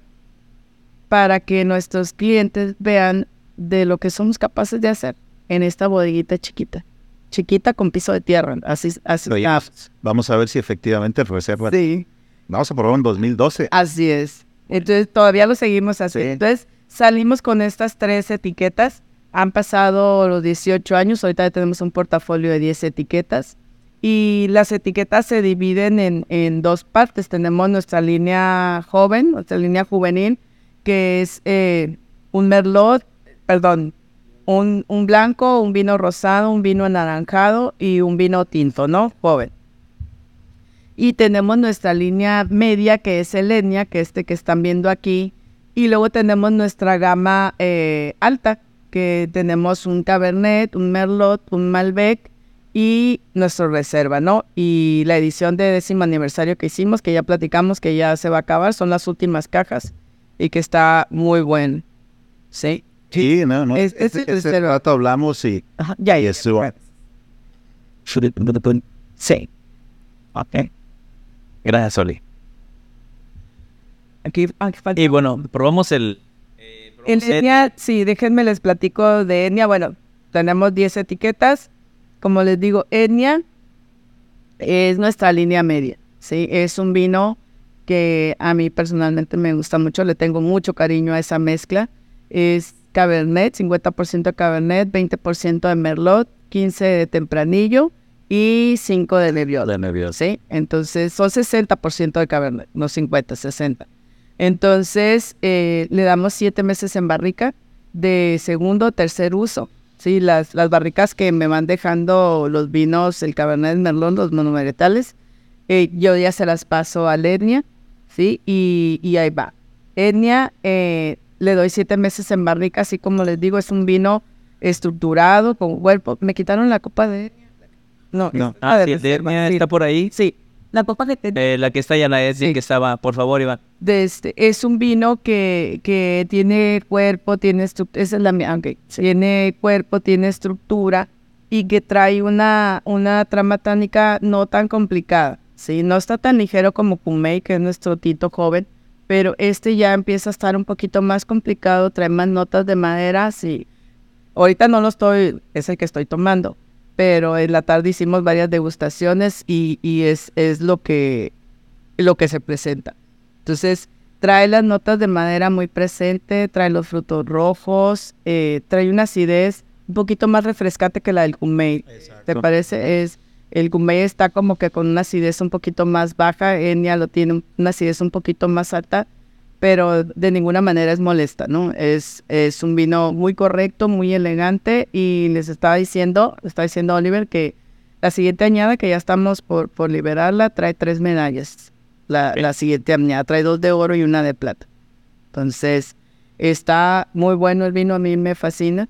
para que nuestros clientes vean de lo que somos capaces de hacer en esta bodeguita chiquita. Chiquita con piso de tierra. Así, así ah, Vamos a ver si efectivamente reserva. sí, Vamos a probar en 2012. así es. Entonces todavía lo seguimos haciendo. Sí. Entonces salimos con estas tres etiquetas. Han pasado los 18 años. Ahorita ya tenemos un portafolio de 10 etiquetas. Y las etiquetas se dividen en, dos partes. Tenemos nuestra línea joven, nuestra línea juvenil, que es eh, un merlot, perdón, un, un blanco, un vino rosado, un vino anaranjado y un vino tinto, ¿no? Joven. Y tenemos nuestra línea media, que es el Etnia, que este que están viendo aquí. Y luego tenemos nuestra gama eh, alta, que tenemos un Cabernet, un Merlot, un Malbec y nuestra reserva, ¿no? Y la edición de décimo aniversario que hicimos, que ya platicamos que ya se va a acabar, son las últimas cajas y que está muy bueno. ¿Sí? Sí, no, no. Es- es Este- el este reserva. rato hablamos y Ajá, ya, ya. Sí. Ok. Gracias, Oli. Aquí, aquí falta. Y bueno, probamos el... eh, probamos el- Etnia, sí, déjenme les platico de Etnia. Bueno, tenemos 10 etiquetas. Como les digo, Etnia es nuestra línea media. Sí, es un vino que a mí personalmente me gusta mucho. Le tengo mucho cariño a esa mezcla. Es Cabernet, 50% Cabernet, 20% de Merlot, 15 de Tempranillo y 5 de Nebbiolo. de nervios. ¿sí? Entonces son 60% de Cabernet, no 50, 60. Entonces eh, le damos siete meses en barrica de segundo tercer uso. Sí, las, las barricas que me van dejando los vinos, el Cabernet Merlot, los monumentales, eh, yo ya se las paso a Etnia, ¿sí? Y, y ahí va. Etnia, eh, le doy siete meses en barrica, así como les digo, es un vino estructurado, con cuerpo. Me quitaron la copa de Etnia. No, No. Ah, de sí, el de Etnia está por ahí. Sí, la copa de Etnia. Eh, la que está ya la es Sí. que estaba, por favor, Iván. de este, es un vino que, que tiene cuerpo, tiene estructura, esa es la mía, ok. tiene cuerpo, tiene estructura y que trae una, una trama tánica no tan complicada, ¿sí? No está tan ligero como Kumei, que es nuestro tito joven, pero este ya empieza a estar un poquito más complicado, trae más notas de madera, sí. Ahorita no lo estoy, es el que estoy tomando, pero en la tarde hicimos varias degustaciones y, y es, es lo que, lo que se presenta. Entonces, trae las notas de madera muy presente, trae los frutos rojos, eh, trae una acidez un poquito más refrescante que la del Kumei. ¿Te parece? Es, el Kumei está como que con una acidez un poquito más baja, Enya lo tiene un- una acidez un poquito más alta, pero de ninguna manera es molesta, ¿no? Es, es un vino muy correcto, muy elegante y les estaba diciendo, estaba diciendo Oliver que la siguiente añada que ya estamos por, por liberarla trae tres medallas. La, la siguiente añada trae dos de oro y una de plata. Entonces, está muy bueno el vino, a mí me fascina.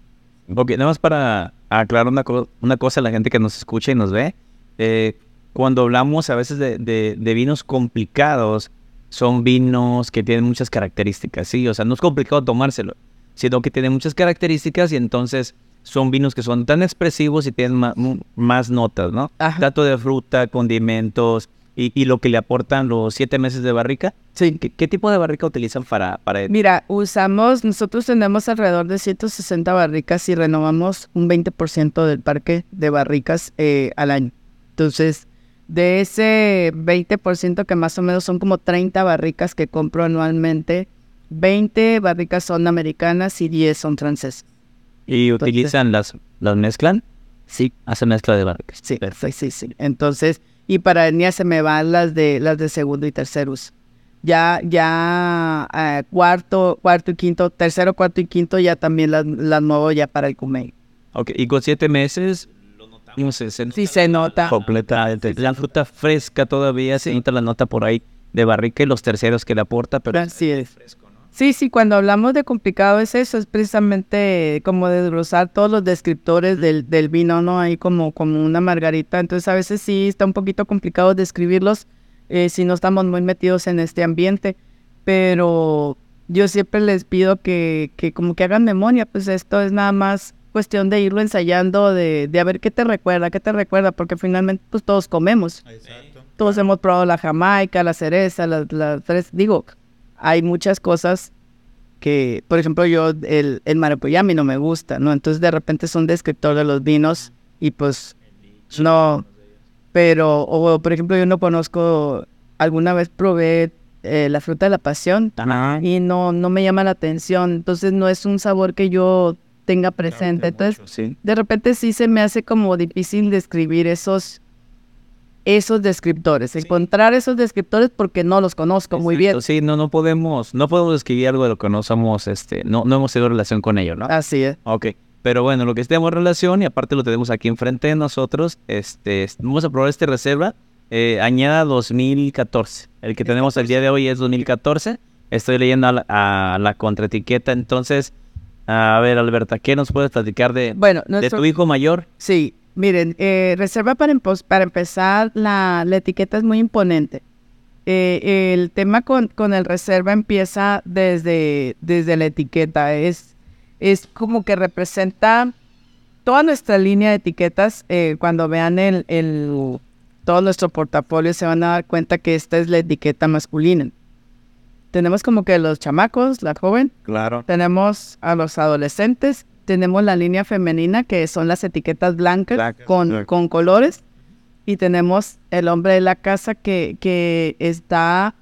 Ok, nada más para aclarar una, co- una cosa a la gente que nos escucha y nos ve. Eh, cuando hablamos a veces de, de- de vinos complicados, son vinos que tienen muchas características, ¿sí? O sea, no es complicado tomárselo, sino que tienen muchas características y entonces son vinos que son tan expresivos y tienen mu- más notas, ¿no? Ajá. Tanto de fruta, condimentos y, y lo que le aportan los siete meses de barrica. Sí. ¿Qué, qué tipo de barrica utilizan para, para Mira, usamos, nosotros tenemos alrededor de 160 barricas y renovamos un 20% del parque de barricas eh, al año. Entonces, de ese 20% que más o menos son como 30 barricas que compro anualmente, 20 barricas son americanas y 10 son francesas. ¿Y Entonces- utilizan las, las mezclan? Sí. Hacen mezcla de barricas. Sí, sí, sí, sí. Entonces, y para etnia se me van las de las de segundo y tercer uso. Ya, ya eh, cuarto, cuarto y quinto, tercero, cuarto y quinto ya también las, las muevo ya para el Kumei. Ok, y con siete meses lo notamos. Se, Sí se nota. completamente. La fruta fresca todavía, se nota la nota por ahí de barrica y los terceros que le aporta, pero Así es. fresco, ¿no? Sí, sí, cuando hablamos de complicado es eso, es precisamente como desglosar todos los descriptores del, del vino, ¿no? Ahí como, como una margarita. Entonces a veces sí está un poquito complicado describirlos eh, si no estamos muy metidos en este ambiente. Pero yo siempre les pido que, que como que hagan memoria, pues esto es nada más cuestión de irlo ensayando, de, de a ver qué te recuerda, qué te recuerda, porque finalmente pues todos comemos. Todos hemos probado la jamaica, la cereza, las la tres, digo, hay muchas cosas que, por ejemplo, yo, el, el maracuyá a mí no me gusta, ¿no? Entonces de repente es un descriptor de los vinos y pues no, pero, o por ejemplo, yo no conozco, alguna vez probé eh, la fruta de la pasión y no, no me llama la atención, entonces no es un sabor que yo tenga presente. Entonces, Sí. de repente sí se me hace como difícil describir esos esos descriptores, encontrar esos descriptores porque no los conozco muy bien. Sí, no, no podemos, no podemos escribir algo de lo que no somos, este, no, no hemos tenido relación con ello, ¿no? Así es. Ok. Pero bueno, lo que tenemos relación y aparte lo tenemos aquí enfrente de nosotros, este, vamos a probar este reserva, eh, añada 2014. El que tenemos el día de hoy es 2014. Estoy leyendo a la, a la contraetiqueta, entonces, a ver, Alberta, ¿qué nos puedes platicar de, Bueno, de tu hijo mayor? sí, miren, eh, reserva para, empezar, la, la etiqueta es muy imponente. Eh, el tema con, con el reserva empieza desde, desde la etiqueta. Es, es como que representa toda nuestra línea de etiquetas. eh, cuando vean el, el, todo nuestro portafolio se van a dar cuenta que esta es la etiqueta masculina. Tenemos como que los chamacos, la joven, Claro. tenemos a los adolescentes, tenemos la línea femenina que son las etiquetas blancas Blancas, con, con colores y tenemos el hombre de la casa que, que está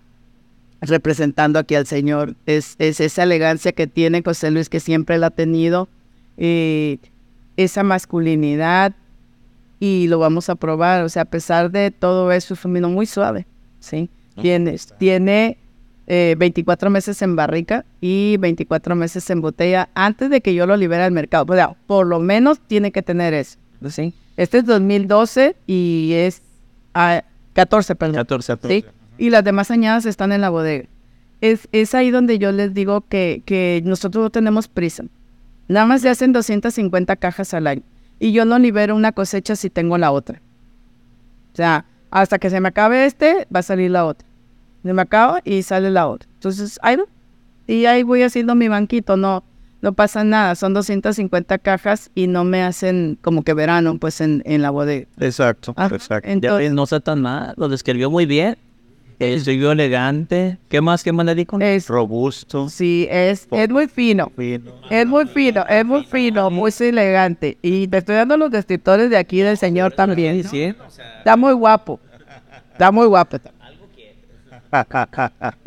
representando aquí al Señor. Es, es esa elegancia que tiene José Luis que siempre la ha tenido, eh, esa masculinidad y lo vamos a probar. O sea, a pesar de todo eso, es un vino muy suave, ¿sí? Tiene, tiene eh, 24 meses en barrica y 24 meses en botella antes de que yo lo libere al mercado. O sea, por lo menos tiene que tener eso, ¿sí? Este es 2012 y es ah, 14, perdón. 14, ¿sí? Y las demás añadas están en la bodega. Es, es ahí donde yo les digo que, que nosotros no tenemos prisa. Nada más se hacen 250 cajas al año. Y yo no libero una cosecha si tengo la otra. O sea, hasta que se me acabe este, va a salir la otra. Se me acaba y sale la otra. Entonces, ahí va. Y ahí voy haciendo mi banquito. No, no pasa nada. Son 250 cajas y no me hacen como que verano, pues, en, en la bodega. Exacto, Ajá. exacto. Entonces, ves, no está tan mal, lo describió muy bien. Escribió elegante. ¿Qué más? ¿Qué más le dijo? es, Robusto. sí, es, es muy fino. fino. Es muy fino, es muy fino, muy elegante. Y te estoy dando los descriptores de aquí del señor también. Sí, Está muy guapo. Está muy guapo.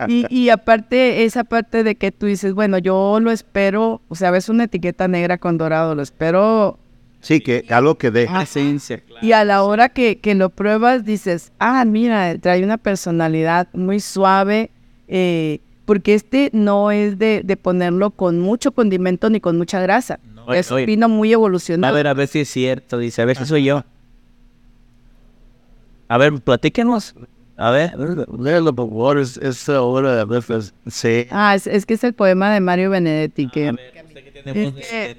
Y, y aparte, esa parte de que tú dices, bueno, yo lo espero, o sea, ves una etiqueta negra con dorado, lo espero. Sí, que algo que dé. esencia, claro. Y a la hora que, que lo pruebas, dices, ah, mira, trae una personalidad muy suave, eh, porque este no es de, de ponerlo con mucho condimento ni con mucha grasa. Oye, es un vino muy A evolucionado. ver, a ver si es cierto. Dice, a ver si soy yo. A ver, platíquenos. A ver. Léelo, por favor, es, es obra de veces. Sí. Ah, es, es que es el poema de Mario Benedetti. Que, A ver, usted que tiene voz de-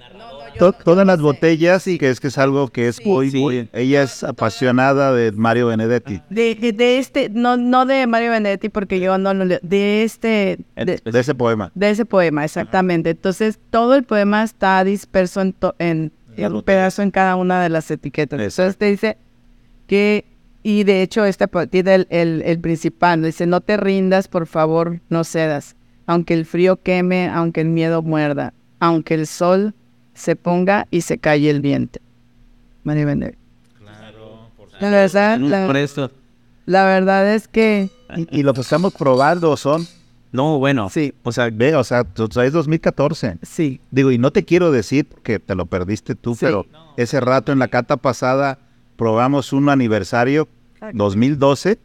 todas las botellas y que es que es algo que es Sí. muy, Sí. muy- ella es apasionada de Mario Benedetti, de, de, de este, no, no de Mario Benedetti, porque yo no lo leo, de este, de, de ese poema. de ese poema, exactamente. Entonces, todo el poema está disperso en, to- en, un pedazo en cada una de las etiquetas. Entonces, te dice que, y de hecho, po- tiene el, el, el principal, ¿no? dice, no te rindas, por favor, no cedas, aunque el frío queme, aunque el miedo muerda, aunque el sol se ponga y se calle el viento. Mario Benedetti. La verdad, la- Por esto. la verdad es que Y, y lo que estamos probando son, No, bueno. Sí. O sea, ve, o sea, tú traes 2014. sí, Digo, y no te quiero decir porque te lo perdiste tú, Sí. pero ese rato en la cata pasada probamos un aniversario 2012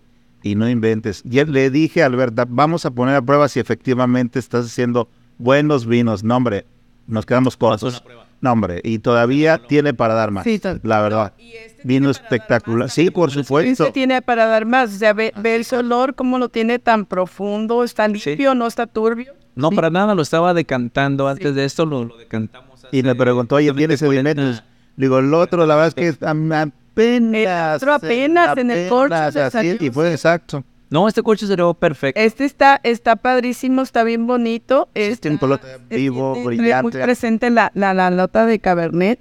y no inventes. Y le dije a Alberta, vamos a poner a prueba si efectivamente estás haciendo buenos vinos. No, hombre, nos quedamos cortos. No, hombre, y todavía tiene para dar más. Sí, la verdad. No, y este Vino espectacular. más Sí, por supuesto. Este tiene para dar más. O sea, ve, ve ese olor, cómo lo tiene tan profundo, está limpio, no está turbio. No, Sí. para nada, lo estaba decantando. Antes de esto lo, lo decantamos. Y me hace preguntó, oye, ¿tiene justamente sedimentos? 40. Le Digo, el otro, la verdad es que es am- apenas. El otro apenas en el corcho apenas, así, Y fue exacto. No, este coche se ve perfecto. Este está, está padrísimo, está bien bonito. Sí, está- tiene un color eh, vivo, trae brillante. Muy presente la, la, la nota de Cabernet,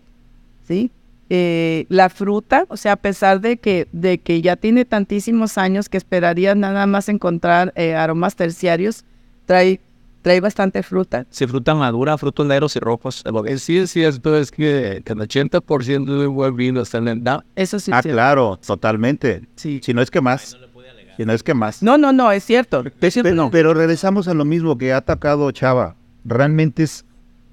¿sí? Eh, la fruta, o sea, a pesar de que, de que ya tiene tantísimos años que esperaría nada más encontrar eh, aromas terciarios, trae, trae bastante fruta. Sí, fruta madura, frutos negros y rojos. que sí es cierto es que el 80% de un buen vino está en el DAP. Eso sí. Ah, cierto. claro, totalmente. Sí. Si no es que más. Si no es que más. No, no, no, es cierto. Es cierto, Pero, no. pero regresamos a lo mismo que ha atacado Chava. Realmente es,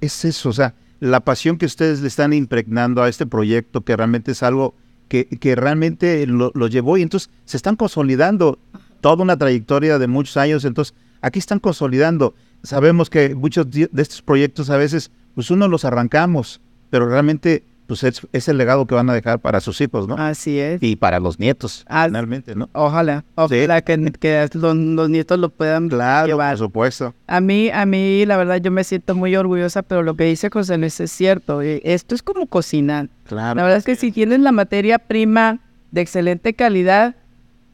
es eso, o sea, la pasión que ustedes le están impregnando a este proyecto, que realmente es algo que, que realmente lo, lo llevó y entonces se están consolidando toda una trayectoria de muchos años, entonces aquí están consolidando. Sabemos que muchos de estos proyectos a veces, pues uno los arrancamos, pero realmente pues es, es el legado que van a dejar para sus hijos, ¿no? Así es. Y para los nietos, finalmente, ¿no? Ojalá, ojalá que, que los, los nietos lo puedan Claro, llevar. por supuesto. A mí, a mí, la verdad, yo me siento muy orgullosa, pero lo que dice José Luis es cierto. eh, Esto es como cocinar. Claro. La verdad es que si tienes la materia prima de excelente calidad,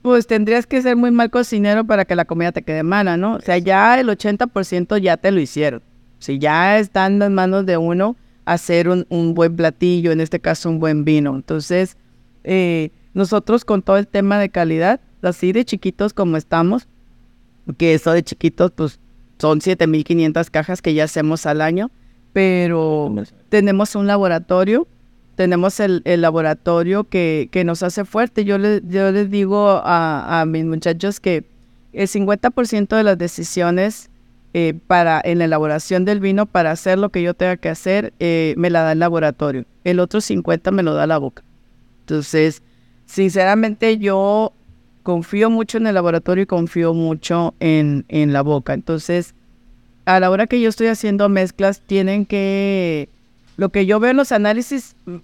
pues tendrías que ser muy mal cocinero para que la comida te quede mala, ¿no? O sea, ya el 80% ya te lo hicieron. Si ya están en manos de uno hacer un, un buen platillo, en este caso un buen vino. Entonces, eh, nosotros con todo el tema de calidad, así de chiquitos como estamos, que eso de chiquitos, pues son 7.500 cajas que ya hacemos al año, pero tenemos un laboratorio, tenemos el, el laboratorio que, que nos hace fuerte. Yo, le- yo les digo a, a mis muchachos que el 50% de las decisiones eh, para en la elaboración del vino, para hacer lo que yo tenga que hacer, eh, me la da el laboratorio. El otro 50% me lo da la boca. Entonces, sinceramente yo confío mucho en el laboratorio y confío mucho en, en la boca. Entonces, a la hora que yo estoy haciendo mezclas, tienen que... Lo que yo veo en los análisis, mm,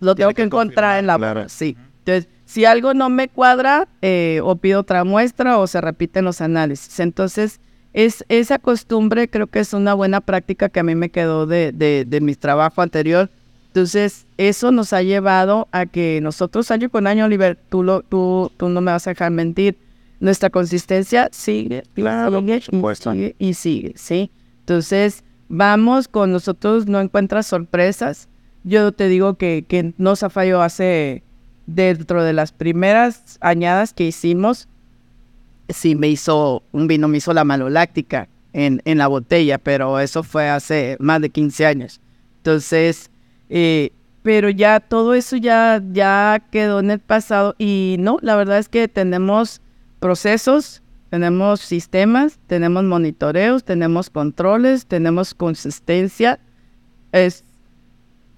lo tengo que que encontrar en la claro. Sí. Entonces, si algo no me cuadra, eh, o pido otra muestra o se repiten los análisis. Entonces, es, esa costumbre creo que es una buena práctica que a mí me quedó de, de, de mi trabajo anterior. Entonces, eso nos ha llevado a que nosotros año con año, Oliver, tú, lo, tú, tú no me vas a dejar mentir, nuestra consistencia sigue, Claro, sigue sigue y sigue, ¿sí? Entonces, vamos con nosotros, no encuentras sorpresas. Yo te digo que, que no se falló hace, dentro de las primeras añadas que hicimos, sí me hizo, un vino me hizo la maloláctica en, en la botella, pero eso fue hace más de 15 años. Entonces, eh, pero ya todo eso ya, ya quedó en el pasado y no, la verdad es que tenemos procesos, tenemos sistemas, tenemos monitoreos, tenemos controles, tenemos consistencia. Es,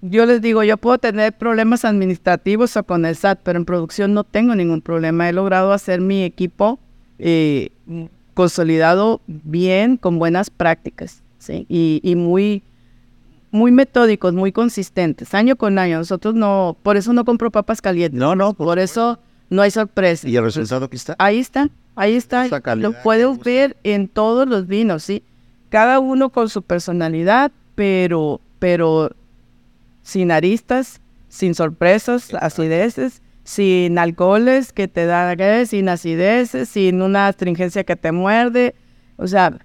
yo les digo, yo puedo tener problemas administrativos o con el SAT, pero en producción no tengo ningún problema. He logrado hacer mi equipo eh, consolidado bien, con buenas prácticas, ¿sí? Y, y muy, muy metódicos, muy consistentes, año con año. Nosotros no, por eso no compro papas calientes. No, no, Por eso no hay sorpresa. Y el resultado aquí está. Ahí está, ahí está. Lo puedes ver en todos los vinos, ¿sí? Cada uno con su personalidad, pero, pero sin aristas, sin sorpresas, acideces, sin alcoholes que te dan, sin acideces, sin una astringencia que te muerde. O sea,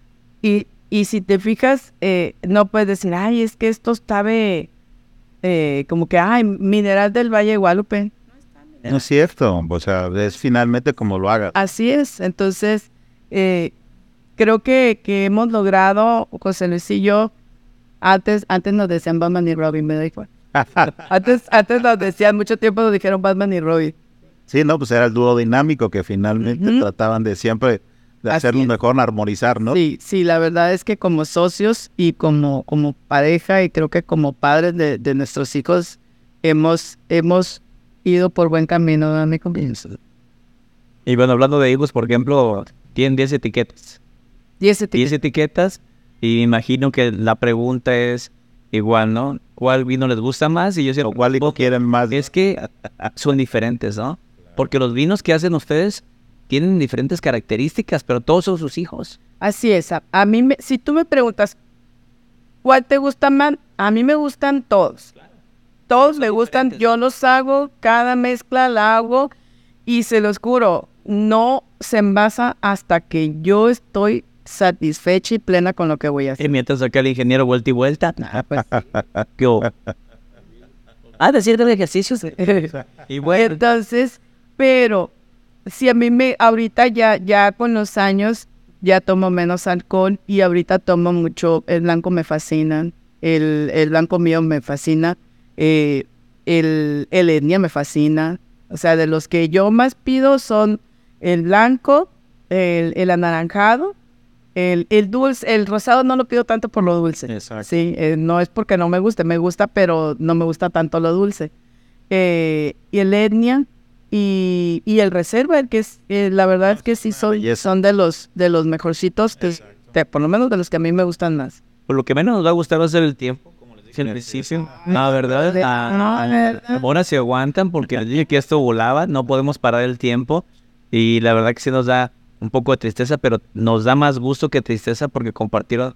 y, y si te fijas, eh, no puedes decir, ay, es que esto sabe eh, como que, ay, mineral del Valle de Guadalupe. No es cierto, o sea, es finalmente como lo hagas. Así es, entonces eh, creo que, que hemos logrado, José Luis y yo, antes, antes nos decían Batman y Robin, me da igual. Antes, antes nos decían, mucho tiempo nos dijeron Batman y Robin. sí, no, pues era el dúo dinámico que finalmente trataban de siempre de hacerlo mejor, armonizar, ¿no? Sí, sí, la verdad es que como socios y como, como pareja y creo que como padres de, de nuestros hijos, hemos, hemos ido por buen camino, ¿no, amigo? Y bueno, hablando de higos, por ejemplo, tienen 10 etiquetas. Y ese 10 etiquetas. Y me imagino que la pregunta es, igual, ¿no? ¿Cuál vino les gusta más? Y yo siempre, cuál hijo quieren más. es que son diferentes, ¿no? Porque los vinos que hacen ustedes tienen diferentes características, pero todos son sus hijos. Así es. A, a mí, me- si tú me preguntas, ¿cuál te gusta más? A mí me gustan todos. Todos me gustan. Yo los hago, cada mezcla la hago y se los juro, no se envasa hasta que yo estoy satisfecha y plena con lo que voy a hacer. Y mientras acá el ingeniero vuelta y vuelta. Ah, pues, ¿qué hubo? Ah, decir de ejercicios. y bueno, Entonces, pero si a mí me, ahorita ya, ya con los años, ya tomo menos alcohol y ahorita tomo mucho, el blanco me fascina, el, el blanco mío me fascina, eh, el, el etnia me fascina, o sea, de los que yo más pido son el blanco, el, el anaranjado, el, el dulce, el rosado no lo pido tanto por lo dulce. Exacto. Sí, eh, no es porque no me guste, me gusta, pero no me gusta tanto lo dulce. Eh, y el etnia y, y el reserva, que es, eh, la verdad es que sí son, belleza. son de los de los mejorcitos, que, de- por lo menos de los que a mí me gustan más. por lo que menos nos va a gustar va a ser el tiempo, principio. No, ¿verdad? Ah, ah, ahora se aguantan porque dije que esto volaba, no podemos parar el tiempo. Y la verdad que sí nos da un poco de tristeza, pero nos da más gusto que tristeza porque compartieron,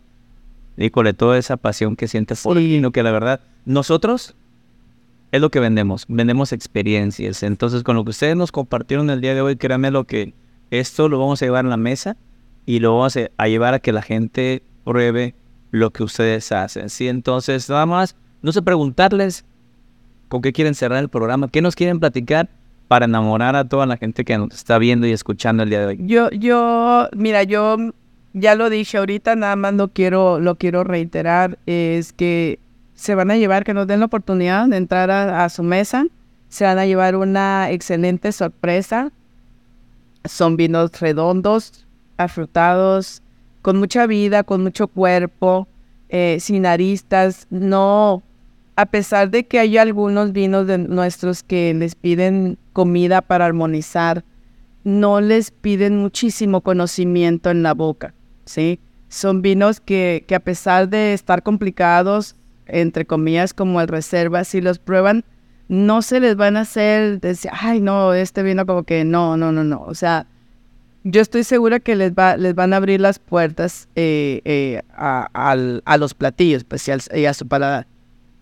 híjole, toda esa pasión que sientes por Sí. vino, que la verdad, nosotros es lo que vendemos, vendemos experiencias. Entonces, con lo que ustedes nos compartieron el día de hoy, créanme lo que esto lo vamos a llevar a la mesa y lo vamos a, a llevar a que la gente pruebe lo que ustedes hacen. Sí, entonces, nada más, no sé preguntarles con qué quieren cerrar el programa, qué nos quieren platicar para enamorar a toda la gente que nos está viendo y escuchando el día de hoy. Yo, yo, mira, yo ya lo dije ahorita, nada más lo quiero, lo quiero reiterar, es que se van a llevar, que nos den la oportunidad de entrar a, a su mesa, se van a llevar una excelente sorpresa. Son vinos redondos, afrutados, con mucha vida, con mucho cuerpo, eh, sin aristas, no, a pesar de que hay algunos vinos de nuestros que les piden comida para armonizar, no les piden muchísimo conocimiento en la boca, ¿sí? Son vinos que, que a pesar de estar complicados, entre comillas, como el reserva, si los prueban, no se les van a hacer decir, ay, no, este vino como que no, no, no, no. O sea, yo estoy segura que les, va, les van a abrir las puertas eh, eh, a, al- a los platillos, pues, y, al- y a su paladar.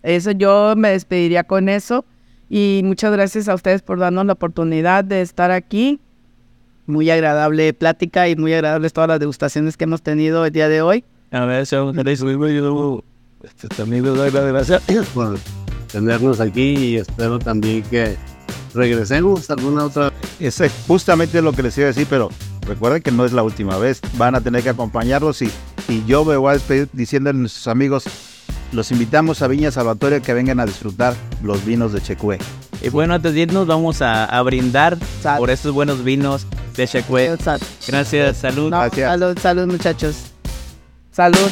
Eso yo me despediría con eso. Y muchas gracias a ustedes por darnos la oportunidad de estar aquí. Muy agradable plática y muy agradables todas las degustaciones que hemos tenido el día de hoy. A ver, señor Jerez, Este, también les doy las gracias por tenernos aquí y espero también que regresemos alguna otra Es eh, justamente lo que les iba a decir, pero recuerden que no es la última vez. Van a tener que acompañarlos y, y yo me voy a despedir diciéndole a nuestros amigos, los invitamos a Viña Salvatore que vengan a disfrutar los vinos de Checue. Y bueno, antes de irnos, vamos a, a brindar por estos buenos vinos de Checue. Sal- Gracias, salud. no, Gracias. salud, salud muchachos. Salud.